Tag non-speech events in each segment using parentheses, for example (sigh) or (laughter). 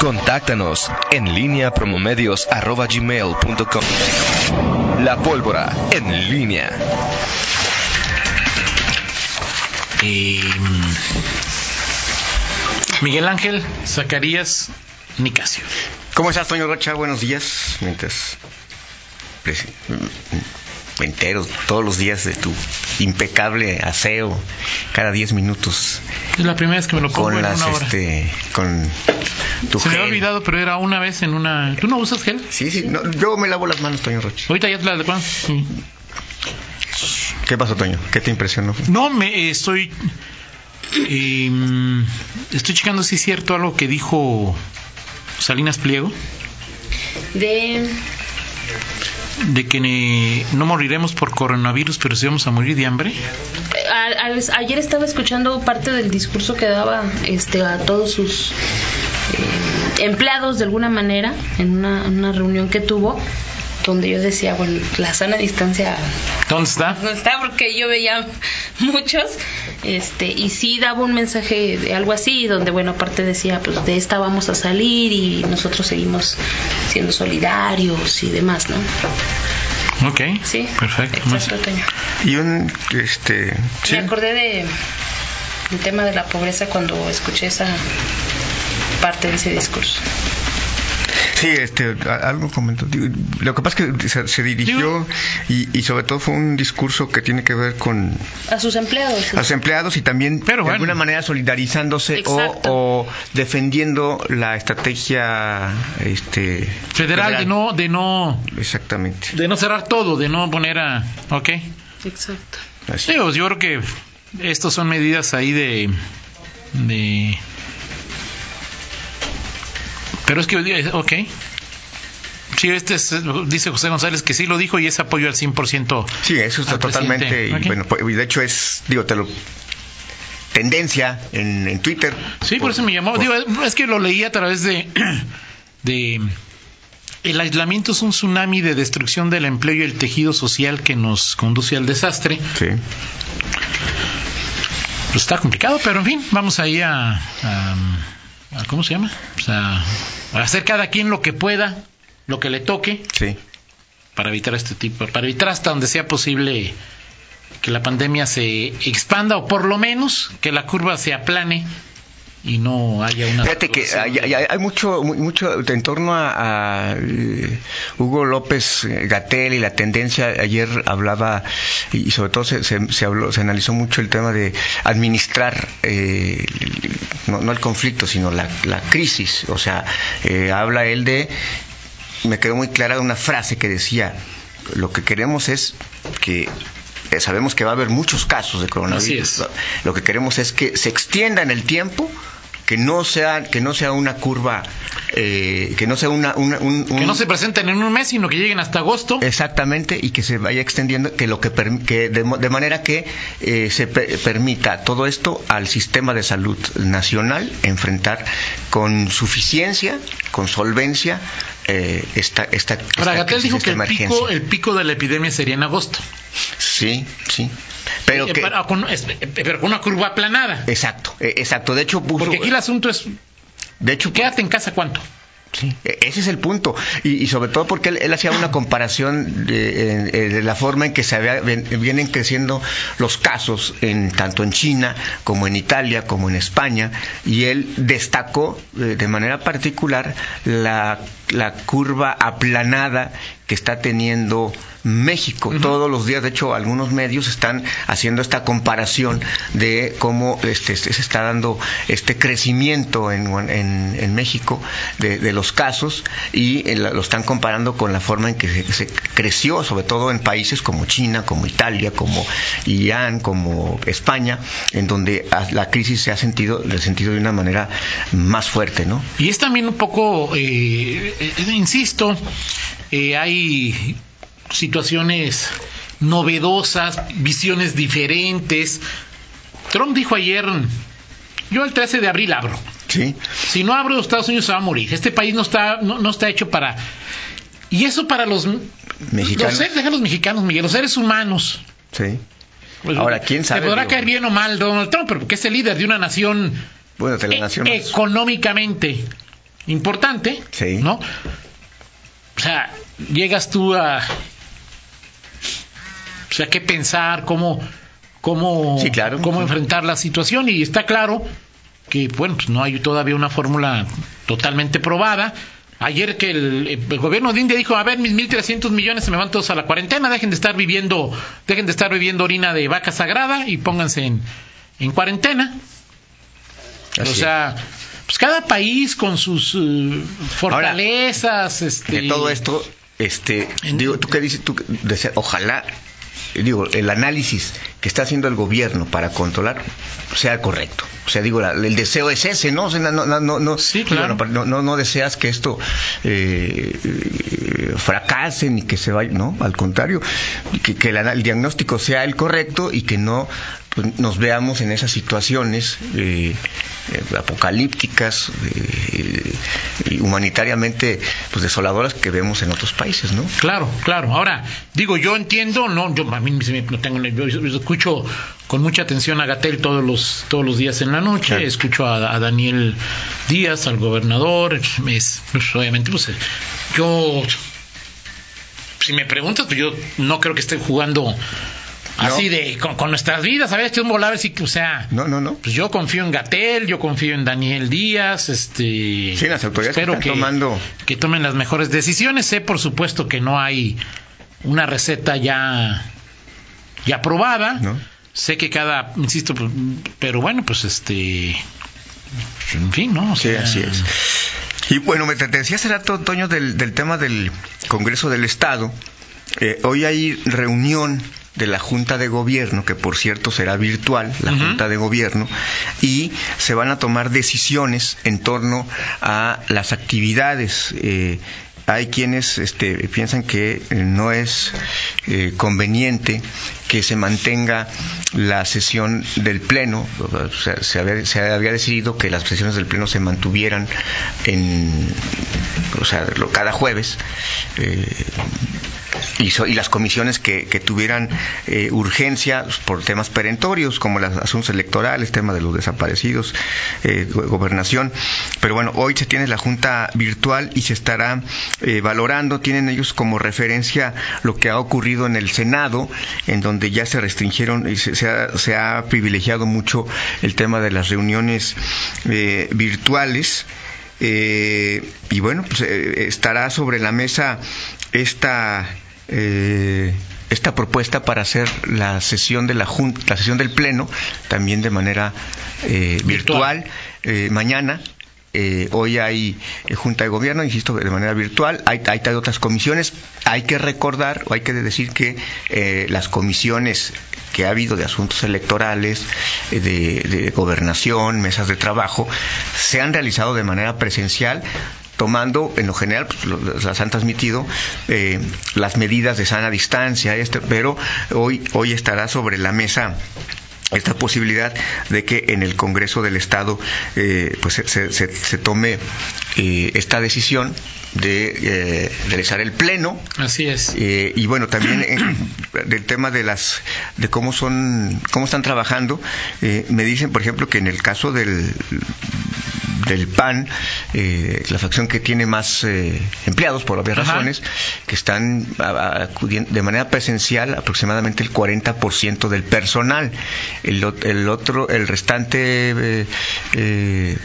Contáctanos en línea promomedios.com. La pólvora en línea. Miguel Ángel Zacarías Nicasio. ¿Cómo estás, Toño Rocha? Buenos días. Mientras pues, me entero todos los días de tu impecable aseo cada 10 minutos. Es la primera vez que me lo pongo con en las, una hora. este, con tu Se me había olvidado, pero era una vez en una... ¿Tú no usas gel? Sí, sí. No, yo me lavo las manos, Toño Rocha. Ahorita ya te la de cuándo? Sí. ¿Qué pasó, Toño? ¿Qué te impresionó? No, me eh, estoy... eh, estoy checando si es cierto algo que dijo Salinas Pliego, De. De que no moriremos por coronavirus, pero sí vamos a morir de hambre. a- a- ayer estaba escuchando parte del discurso que daba este, a todos sus eh, empleados de alguna manera en una, una reunión que tuvo donde yo decía, bueno, la sana distancia ¿Dónde está? no está porque yo veía (laughs) muchos este y sí daba un mensaje de algo así donde bueno aparte decía pues de esta vamos a salir y nosotros seguimos siendo solidarios y demás no Ok. sí Perfecto. Exacto Toño. Y un, este... sí. me acordé de el tema de la pobreza cuando escuché esa parte de ese discurso Sí, este, algo comentó. Lo que pasa es que se, se dirigió y, y sobre todo fue un discurso que tiene que ver con a sus empleados a los empleados y también Pero de alguna manera solidarizándose o, o defendiendo la estrategia este, Federal, de no, de no, Exactamente. de no cerrar todo, de no poner a, ok. exacto Así. Digo, yo creo que estos son medidas ahí de, de, pero es que, ok. Sí, este es, dice José González que sí lo dijo y es apoyo al 100%. Sí, eso está al totalmente. Y Ok. bueno, pues, de hecho es, digo, te lo. Tendencia en, en Twitter. Sí, por, eso me llamó. por- Digo, es que lo leí a través de, (clears throat) de. El aislamiento es un tsunami de destrucción del empleo y el tejido social que nos conduce al desastre. Sí. Pues está complicado, pero en fin, vamos ahí a- a- ¿Cómo se llama? O sea, a hacer cada quien lo que pueda, lo que le toque, Sí. para evitar este tipo, para evitar hasta donde sea posible que la pandemia se expanda o por lo menos que la curva se aplane y no haya una. Fíjate que hay, hay- hay mucho, mu- mucho en torno a, a, eh, Hugo López Gatel y la tendencia. Ayer hablaba y sobre todo se, se, se habló, se analizó mucho el tema de administrar eh, no, no el conflicto, sino la, la crisis. O sea, eh, habla él de me quedó muy clara una frase que decía lo que queremos es que eh, sabemos que va a haber muchos casos de coronavirus. Lo que queremos es que se extienda en el tiempo, que no sea que no sea una curva, eh, que no sea una, una- un, Que no se presenten en un mes, sino que lleguen hasta agosto. Exactamente, y que se vaya extendiendo, que lo que, que de, de manera que eh, se pe- permita todo esto al sistema de salud nacional enfrentar con suficiencia, con solvencia eh, esta, esta, dijo que el pico, el pico de la epidemia sería en agosto. Sí, sí, pero Eh, que con, pero con una curva aplanada. exacto, eh, exacto. De hecho puso, Porque aquí el asunto es, de hecho quédate en casa cuánto. Sí, e- ese es el punto. Y, y sobre todo porque él, hacía una comparación de, eh, de la forma en que se había- vienen creciendo los casos, en, tanto en China como en Italia, como en España, y él destacó eh, de manera particular la, la curva aplanada que está teniendo México. Todos los días, de hecho, algunos medios están haciendo esta comparación de cómo este, se está dando este crecimiento en, en, en México de, de los casos y eh, la- lo están comparando con la forma en que se, se creció, sobre todo en países como China, como Italia, como Irán, como España, en donde la crisis se ha sentido, sentido de una manera más fuerte, ¿no? Y es también un poco, eh, eh, insisto, eh, hay situaciones novedosas, visiones diferentes. Trump dijo ayer, yo el 13 de abril abro. Sí, Si no abro, Estados Unidos se va a morir. Este país no está, no, no está hecho para... Y eso para los... Mexicanos. Los seres, deja los mexicanos, Miguel, los seres humanos. sí. Pues, Ahora, ¿quién sabe, Te podrá digo? caer bien o mal Donald Trump, pero porque es el líder de una nación Bueno, e- económicamente importante, Sí. ¿no? O sea, llegas tú a... O sea, qué pensar, cómo, cómo, Sí, claro. cómo Sí. enfrentar la situación y está claro que, bueno, pues no hay todavía una fórmula totalmente probada. Ayer que el, el gobierno de India dijo, a ver, mis 1.300 millones se me van todos a la cuarentena, dejen de estar viviendo, dejen de estar bebiendo orina de vaca sagrada y pónganse en, en cuarentena. Así o sea, pues cada país con sus eh, fortalezas, este, de todo esto, este, En- digo, tú qué dices, tú ojalá, digo, el análisis que está haciendo el gobierno para controlar sea correcto. O sea, digo, la- el deseo es ese, ¿no? O sea, no, no, no, no, Sí, digo, claro. no, no, no deseas que esto eh, eh, fracase ni que se vaya, no, al contrario, que, que el diagnóstico sea el correcto y que no pues, nos veamos en esas situaciones eh, eh, apocalípticas eh, y humanitariamente pues desoladoras que vemos en otros países, ¿no? Claro, claro. Ahora, digo, yo entiendo, no, yo a mí no tengo, yo, yo escucho con mucha atención a Gatel todos los todos los días en la noche, Claro. escucho a, a Daniel Díaz, al gobernador, es, pues, obviamente, pues, yo, si me preguntas, pues yo no creo que esté jugando así de con, con nuestras vidas, a ver, que un volar, que, o sea, No, no, no. pues yo confío en Gatel, yo confío en Daniel Díaz, este Sí, las autoridades espero están tomando- que tomen las mejores decisiones. Sé por supuesto que no hay una receta ya ya aprobada. ¿No? Sé que cada, insisto, pues, pero bueno, pues este en fin, ¿no? O Sí, así es. Y bueno, me te decía hace rato, Toño, del, del tema del Congreso del Estado. Eh, hoy hay reunión de la Junta de Gobierno, que por cierto será virtual, la. Junta de Gobierno, y se van a tomar decisiones en torno a las actividades. eh, hay quienes este, piensan que eh, no es eh, conveniente que se mantenga la sesión del Pleno. O sea, se, había, se había decidido que las sesiones del Pleno se mantuvieran en, o sea, cada jueves. eh, y, so- y las comisiones que, que tuvieran eh, urgencia por temas perentorios, como los asuntos electorales, tema de los desaparecidos, eh, go- gobernación. Pero bueno, hoy se tiene la Junta virtual y se estará eh, valorando, tienen ellos como referencia lo que ha ocurrido en el Senado, en donde ya se restringieron y se, se ha, se ha privilegiado mucho el tema de las reuniones eh, virtuales. Eh, y bueno, pues eh, estará sobre la mesa esta eh, esta propuesta para hacer la sesión de la junta, la sesión del pleno también de manera eh, virtual, eh, mañana. Eh, hoy hay eh, junta de gobierno, insisto, de manera virtual. Hay, hay, otras comisiones. Hay que recordar o hay que decir que eh, las comisiones que ha habido de asuntos electorales, eh, de, gobernación, mesas de trabajo, se han realizado de manera presencial tomando en lo general, pues, las han transmitido eh, las medidas de sana distancia, este, pero hoy, hoy estará sobre la mesa esta posibilidad de que en el Congreso del Estado eh, pues se, se- se- tome eh, esta decisión de eh, realizar el pleno Así es. eh, y bueno, también eh, (coughs) del tema de las de cómo son cómo están trabajando, eh, me dicen, por ejemplo, que en el caso del del PAN, eh, la facción que tiene más eh, empleados por obvias Ajá. razones, que están acudiendo de manera presencial aproximadamente el 40% del personal. El, el otro, el restante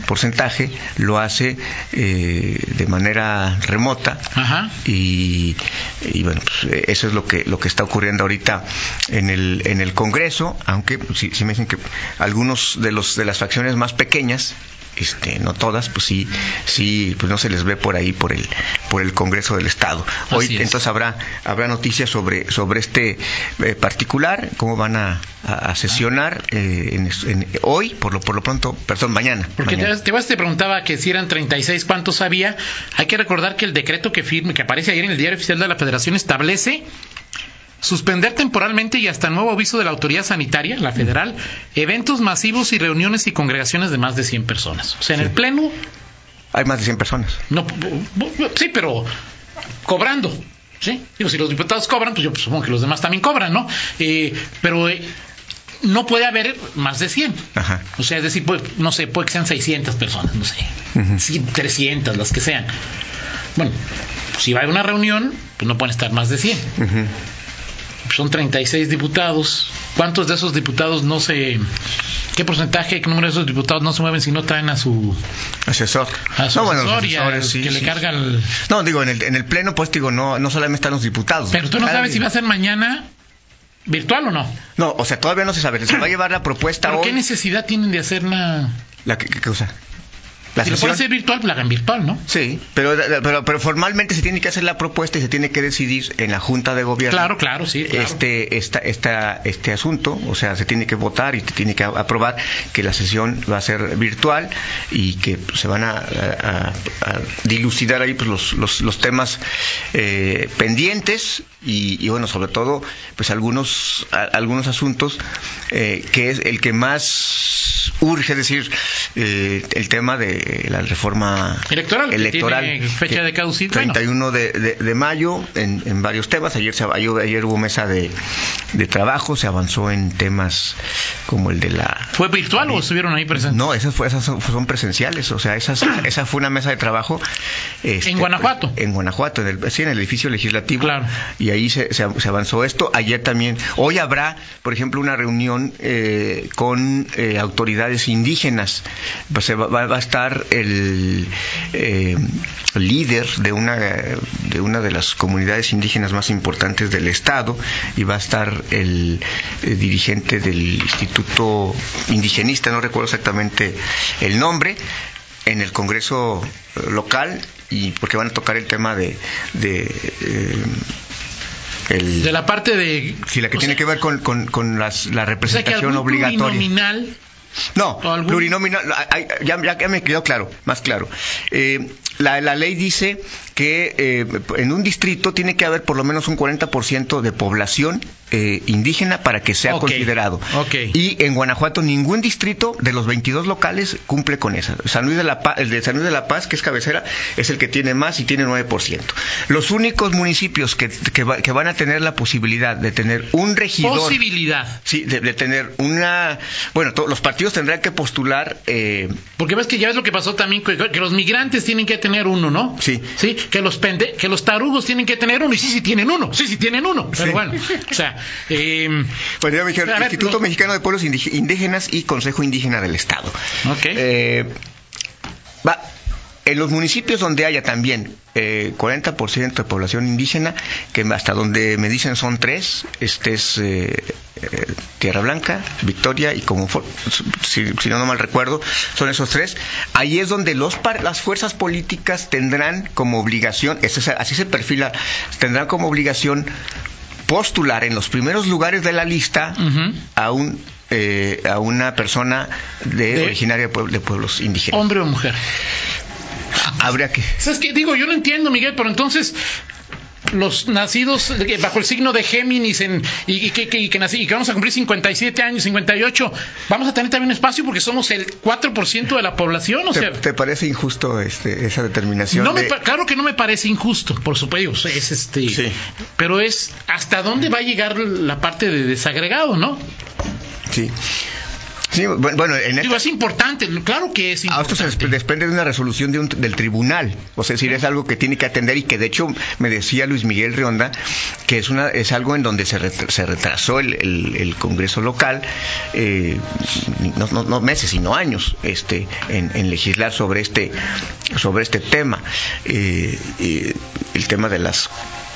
porcentaje lo hace eh, de manera remota Ajá. y, y bueno pues, eh, eso es lo que lo que está ocurriendo ahorita en el en el Congreso aunque pues, sí, sí me dicen que algunos de los de las facciones más pequeñas este, no todas, pues sí, sí, pues no se les ve por ahí por el, por el Congreso del Estado. Hoy es. entonces habrá, habrá noticias sobre, sobre este eh, particular, cómo van a, a- a sesionar eh, en, en- hoy, por lo, por lo pronto, perdón, mañana. Porque mañana. te, te, te preguntaba que si eran 36, ¿cuántos había? Hay que recordar que el decreto que firme, que aparece ayer en el diario oficial de la Federación, establece suspender temporalmente y hasta nuevo aviso de la autoridad sanitaria, la federal, eventos masivos y reuniones y congregaciones de más de 100 personas. O sea, en Sí. el pleno, Hay más de 100 personas. no, sí, pero cobrando. ¿sí? Digo, si los diputados cobran, pues yo supongo que los demás también cobran, ¿no? Eh, pero eh, no puede haber más de 100. Ajá. O sea, es decir, puede- no sé, puede que sean 600 personas, no sé, sí, 300, las que sean. Bueno, si va a haber una reunión, pues no pueden estar más de 100. Ujú. Son 36 diputados. ¿Cuántos de esos diputados no se... ¿Qué porcentaje, qué número de esos diputados no se mueven si no traen a su, Asesor. a su No, bueno, asesor y a- sí, que le sí. carga el... No, digo, en el, en el pleno, pues digo, no, no solamente están los diputados. Pero tú no sabes si va a ser mañana virtual o no. No, o sea, todavía no se sabe. Se va a llevar la propuesta ¿Pero hoy. qué necesidad tienen de hacer una... La, ¿qué, qué cosa? La Si lo pueden hacer virtual, pues la hagan virtual, ¿no? Sí, pero, pero, pero formalmente se tiene que hacer la propuesta y se tiene que decidir en la Junta de Gobierno. Claro, claro, sí, claro. Este, esta, esta, este asunto, o sea, se tiene que votar y se tiene que aprobar que la sesión va a ser virtual y que pues, se van a, a- a- a dilucidar ahí pues, los, los, los temas eh, pendientes y, y, bueno, sobre todo, pues algunos, a- algunos asuntos eh, que es el que más urge, es decir, eh, el tema de la reforma Electoral, que tiene fecha de caducidad. Bueno. 31 de, de- de mayo en, en varios temas. Ayer, se, ayer, ayer hubo mesa de, de trabajo, se avanzó en temas como el de la... ¿Fue virtual o estuvieron ahí presentes? No, esas, fue, esas son, son presenciales, o sea, esas, (clears throat) esa fue una mesa de trabajo. este, ¿En Guanajuato? En Guanajuato, en el, sí, en el edificio legislativo. Claro. Y ahí se, se, se avanzó esto. Ayer también, hoy habrá, por ejemplo, una reunión eh, con eh, autoridades indígenas. Pues se va, va- va a estar el eh, líder de una, de una de las comunidades indígenas más importantes del Estado y va a estar el, eh, dirigente del Instituto Indigenista, no recuerdo exactamente el nombre, en el Congreso eh, local y porque van a tocar el tema de, de eh, el, De la parte de... sí, la que tiene sea, que ver con, con, con las, la o sea, que representación algún obligatoria. No, ¿O algún- plurinominal, ya- ya me quedó claro, más claro. Eh, la, la ley dice que eh, en un distrito tiene que haber por lo menos un 40% de población eh, indígena para que sea considerado. Y en Guanajuato ningún distrito de los 22 locales cumple con esa. San Luis de la Paz, el de San Luis de la Paz, que es cabecera, es el que tiene más y tiene 9%. Los únicos municipios que, que va- que van a tener la posibilidad de tener un regidor... posibilidad. Sí, de, de tener una... Bueno, to- los partidos tendrán que postular... eh, Porque ves que ya ves lo que pasó también, que, que los migrantes tienen que tener uno, ¿no? Sí. Sí, que los pende, que los tarugos tienen que tener uno, y sí, sí tienen uno, sí, sí tienen uno. Pero Sí. bueno, o sea, eh, bueno, ya me dijeron, A ver, Instituto los- Mexicano de Pueblos Indí- Indígenas y Consejo Indígena del Estado. Ok. Eh, va, en los municipios donde haya también eh, 40% de población indígena, que hasta donde me dicen son tres, este es eh, eh, Tierra Blanca, Victoria y como si, si no no mal recuerdo, son esos tres. Ahí es donde los par- las fuerzas políticas tendrán como obligación, es- así se perfila, tendrán como obligación postular en los primeros lugares de la lista a un eh, a una persona de, De- originaria de pueblos indígenas. hombre o mujer. Habría que ¿Sabes qué? Digo, yo no entiendo, Miguel, pero entonces los nacidos eh, bajo el signo de Géminis en, y, y que, que- y que nací- y que vamos a cumplir 57 años, 58, vamos a tener también espacio porque somos el 4% de la población, o ¿Te, sea... te parece injusto este, esa determinación? No me de- claro que no me parece injusto, por supuesto, es este, Sí. pero es hasta dónde va a llegar la parte de desagregado, ¿no? Sí. Sí, bu- bueno, en Digo, esta, es importante, claro que es Ah, esto se importante. desp- desprende de una resolución de un- del tribunal. O sea, es decir, es algo que tiene que atender y que de hecho me decía Luis Miguel Rionda que es una es algo en donde se, ret- se retrasó el, el- el Congreso local, eh, no, no- no meses, sino años, este, en, en legislar sobre este sobre este tema. Eh, eh, el tema de las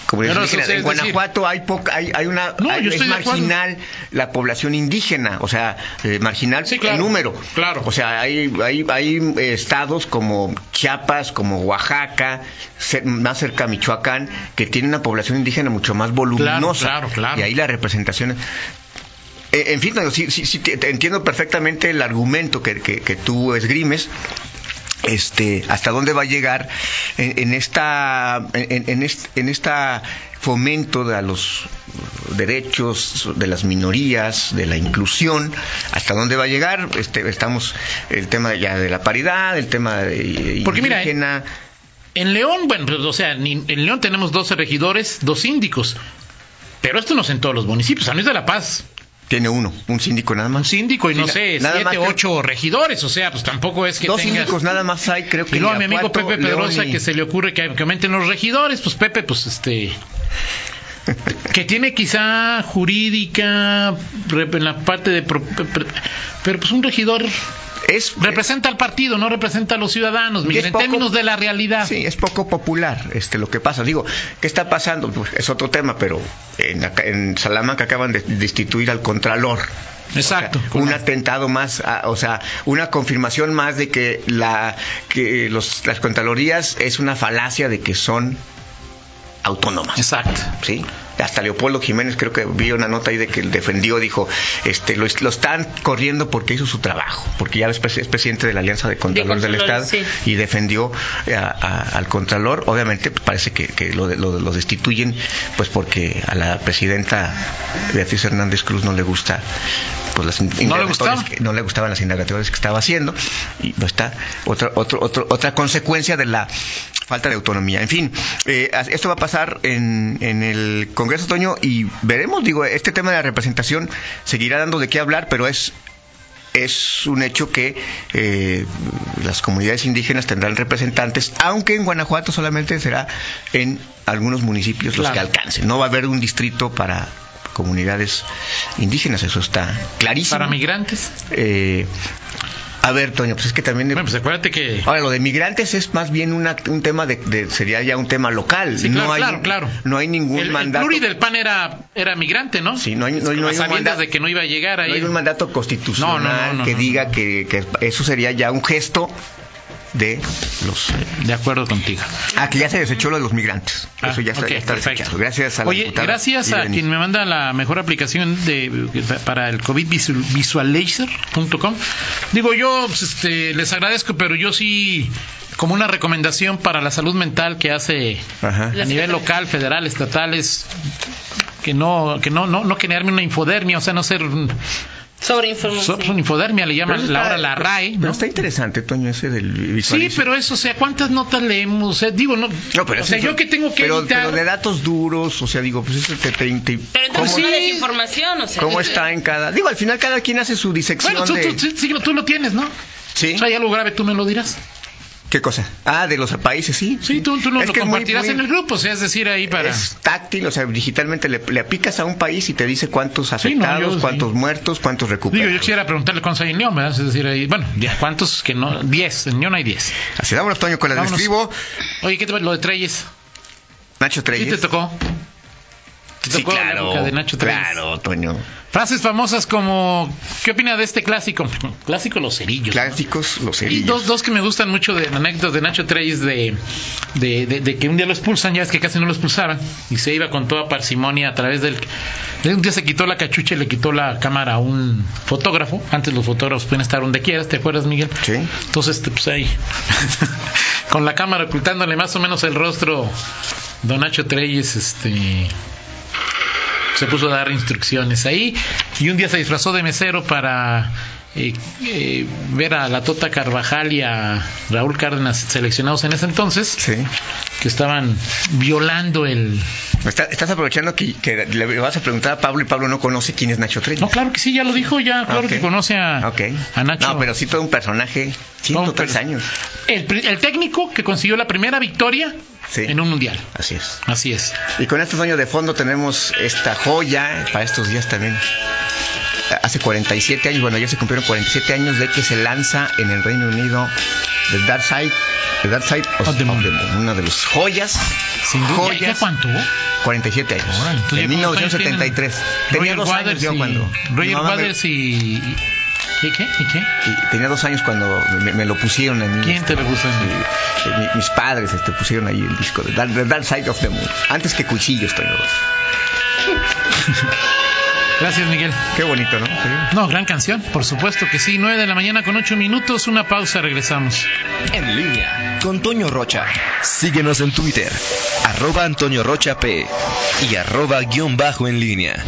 comunidades Pero eso indígenas. En decir- Guanajuato hay poca, hay, hay una No, hay- es marginal la población indígena, o sea, eh, marginal Sí, claro, en número. claro. O sea, hay, hay, hay eh, estados como Chiapas, como Oaxaca, más cerca a Michoacán, que tienen una población indígena mucho más voluminosa. claro, claro. Y ahí la representación. Eh, en fin, no, sí, sí, sí, entiendo perfectamente el argumento que, que, que tú esgrimes. Este, hasta dónde va a llegar en, en esta en, en est- en esta fomento de a los derechos de las minorías de la inclusión hasta dónde va a llegar este estamos el tema ya de la paridad el tema de Porque mira, En León, bueno, pues, o sea, en León tenemos 12 regidores, dos síndicos. Pero esto no es en todos los municipios. San Luis de la Paz Tiene uno, un síndico nada Un más. síndico y no Sí, sé, nada más siete, creo- ocho regidores, o sea, pues tampoco es que Dos tengas... síndicos nada más hay, creo que Y luego a mi amigo Pepe Pedrosa y- que se le ocurre que, que aumenten los regidores, pues Pepe, pues este... (laughs) que tiene quizá jurídica en la parte de... pero pues un regidor es representa al partido, no representa a los ciudadanos, Miguel, en poco- términos de la realidad. Sí, es poco popular este lo que pasa. Digo, ¿qué está pasando? Pues, es otro tema, pero en, Salamanca acaban de destituir al Contralor. Exacto. O sea, un atentado más, o sea, una confirmación más de que la que los, las contralorías es una falacia de que son autónomas. Exacto. ¿sí? Hasta Leopoldo Jiménez creo que vi una nota ahí de que él defendió, dijo, este, lo, lo están corriendo porque hizo su trabajo, porque ya es, pres- es presidente de la Alianza de Contralores del Estado sí. y defendió a- a- al Contralor. Obviamente pues, parece que, que lo, de- lo- lo destituyen, pues porque a la presidenta Beatriz Hernández Cruz no le gusta pues las gustaba? que- no le gustaban las indagatorias que estaba haciendo y no está otra otro, otro- otra consecuencia de la falta de autonomía. En fin, eh, esto va a pasar en, en el Congreso Toño y veremos, digo, este tema de la representación seguirá dando de qué hablar, pero es es un hecho que eh, las comunidades indígenas tendrán representantes, aunque en Guanajuato solamente será en algunos municipios los Claro. que alcancen. No va a haber un distrito para comunidades indígenas, eso está clarísimo. Para migrantes. Eh, a ver, Toño, pues es que también... Bueno, pues acuérdate que... Ahora, lo de migrantes es más bien una- un tema de, de- sería ya un tema local. Sí, claro, no hay, claro, claro. No hay ningún el, el mandato. pluri del PAN era, era migrante, ¿no? Sí, no hay- no no hay un mandato- de que no iba a llegar No ahí. hay un mandato constitucional No, no, no, no, que no, diga no. Que, que eso sería ya un gesto de los... De acuerdo contigo. Ah, que ya se desechó lo de los migrantes. Ah, eso ya está, ok, ya está desechado. Gracias a la Oye, gracias a quien me manda la mejor aplicación de para el COVID visual- visualizer.com. Digo yo, pues, este, les agradezco, pero yo sí como una recomendación para la salud mental que hace Ajá. a nivel local, federal, estatal es que no que no no no generarme una infodermia, o sea, no ser Sobre información. so- infodermia le Pero llaman está- hora la RAE, Pero ¿no? está interesante, Toño, ese del Sí, visualizer. pero eso, o sea, ¿cuántas notas leemos? O sea, digo, no, No, pero o sea, eso- yo que tengo que pero, editar pero de datos duros, o sea, digo, pues eso te... te- te- Pero entonces ¿cómo, no es información, o sea. cómo está en cada...? Digo, al final cada quien hace su disección Bueno, tú, de... tú, sí, sí, tú lo tienes, ¿no? ¿Sí? O sea, ya lo grave, tú me lo dirás. ¿Qué cosa? Ah, de los países, sí. Sí, tú, tú lo, lo muy- compartirás muy- en el grupo, o sea, es decir, ahí para... Es táctil, o sea, digitalmente le, le aplicas a un país y te dice cuántos Sí, no, afectados, yo- cuántos sí. muertos, cuántos Digo, recuperados. yo quisiera preguntarle cuántos hay en ¿verdad? Es decir, ahí, bueno, ya, ¿cuántos que no? Diez, en León hay diez. Así, vámonos, Toño, con el Vámonos. escribo. Oye, ¿qué te lo de Treyes? Nacho ¿Sí Treyes. te tocó? ¿Te Sí, tocó la claro, época de Nacho claro, Toño. Frases famosas como, ¿qué opina de este clásico? (laughs) Clásico Los Cerillos. ¿no? Clásicos, los Y cerillos. dos, dos que me gustan mucho de anécdotas de Nacho Treyes de, de, de- de que un día lo expulsan, ya es que casi no lo expulsaban, y se iba con toda parsimonia a través del... de Un día se quitó la cachucha y le quitó la cámara a un fotógrafo. Antes los fotógrafos pueden estar donde quieras, ¿te acuerdas, Miguel? Sí. Entonces, este, pues ahí, (laughs) con la cámara ocultándole más o menos el rostro, don Nacho Treyes, este se puso a dar instrucciones ahí y un día se disfrazó de mesero para eh, eh, ver a la Tota Carvajal y a Raúl Cárdenas seleccionados en ese entonces Sí. que estaban violando el Está- estás aprovechando que, que le vas a preguntar a Pablo y Pablo no conoce quién es Nacho Treyes. no claro que sí ya lo dijo ya claro que conoce a, Ok. a Nacho No, pero sí todo un personaje. 103 Todo un años. el, técnico que consiguió la primera victoria Sí. en un mundial Así es. así es Y con este sueño de fondo tenemos esta joya para estos días también. Hace 47 años, bueno, ya se cumplieron 47 años de que se lanza en el Reino Unido The Dark Side, The Dark Side of, Of the Moon. una de las joyas, sin duda ¿Ya- joyas, ya cuánto 47 años, en ¿ya cuántos años 1973. tienen? Tenía Roger dos años Waters yo y- cuando... Roger me- Waters y ¿y qué? ¿y qué? y tenía dos años cuando me, me lo pusieron en ¿Quién te lo puso Sí, mi- mis padres este, pusieron ahí el disco de Dark, The Dark Side of the Moon. Antes que Cuchillos, estoy (laughs) gracias Miguel Qué bonito, ¿no? Sí. No, gran canción, por supuesto que sí. 9 de la mañana con 8 minutos, una pausa, regresamos. En línea con Toño Rocha. Síguenos en Twitter, arroba Antonio Rocha P y arroba guion bajo en línea.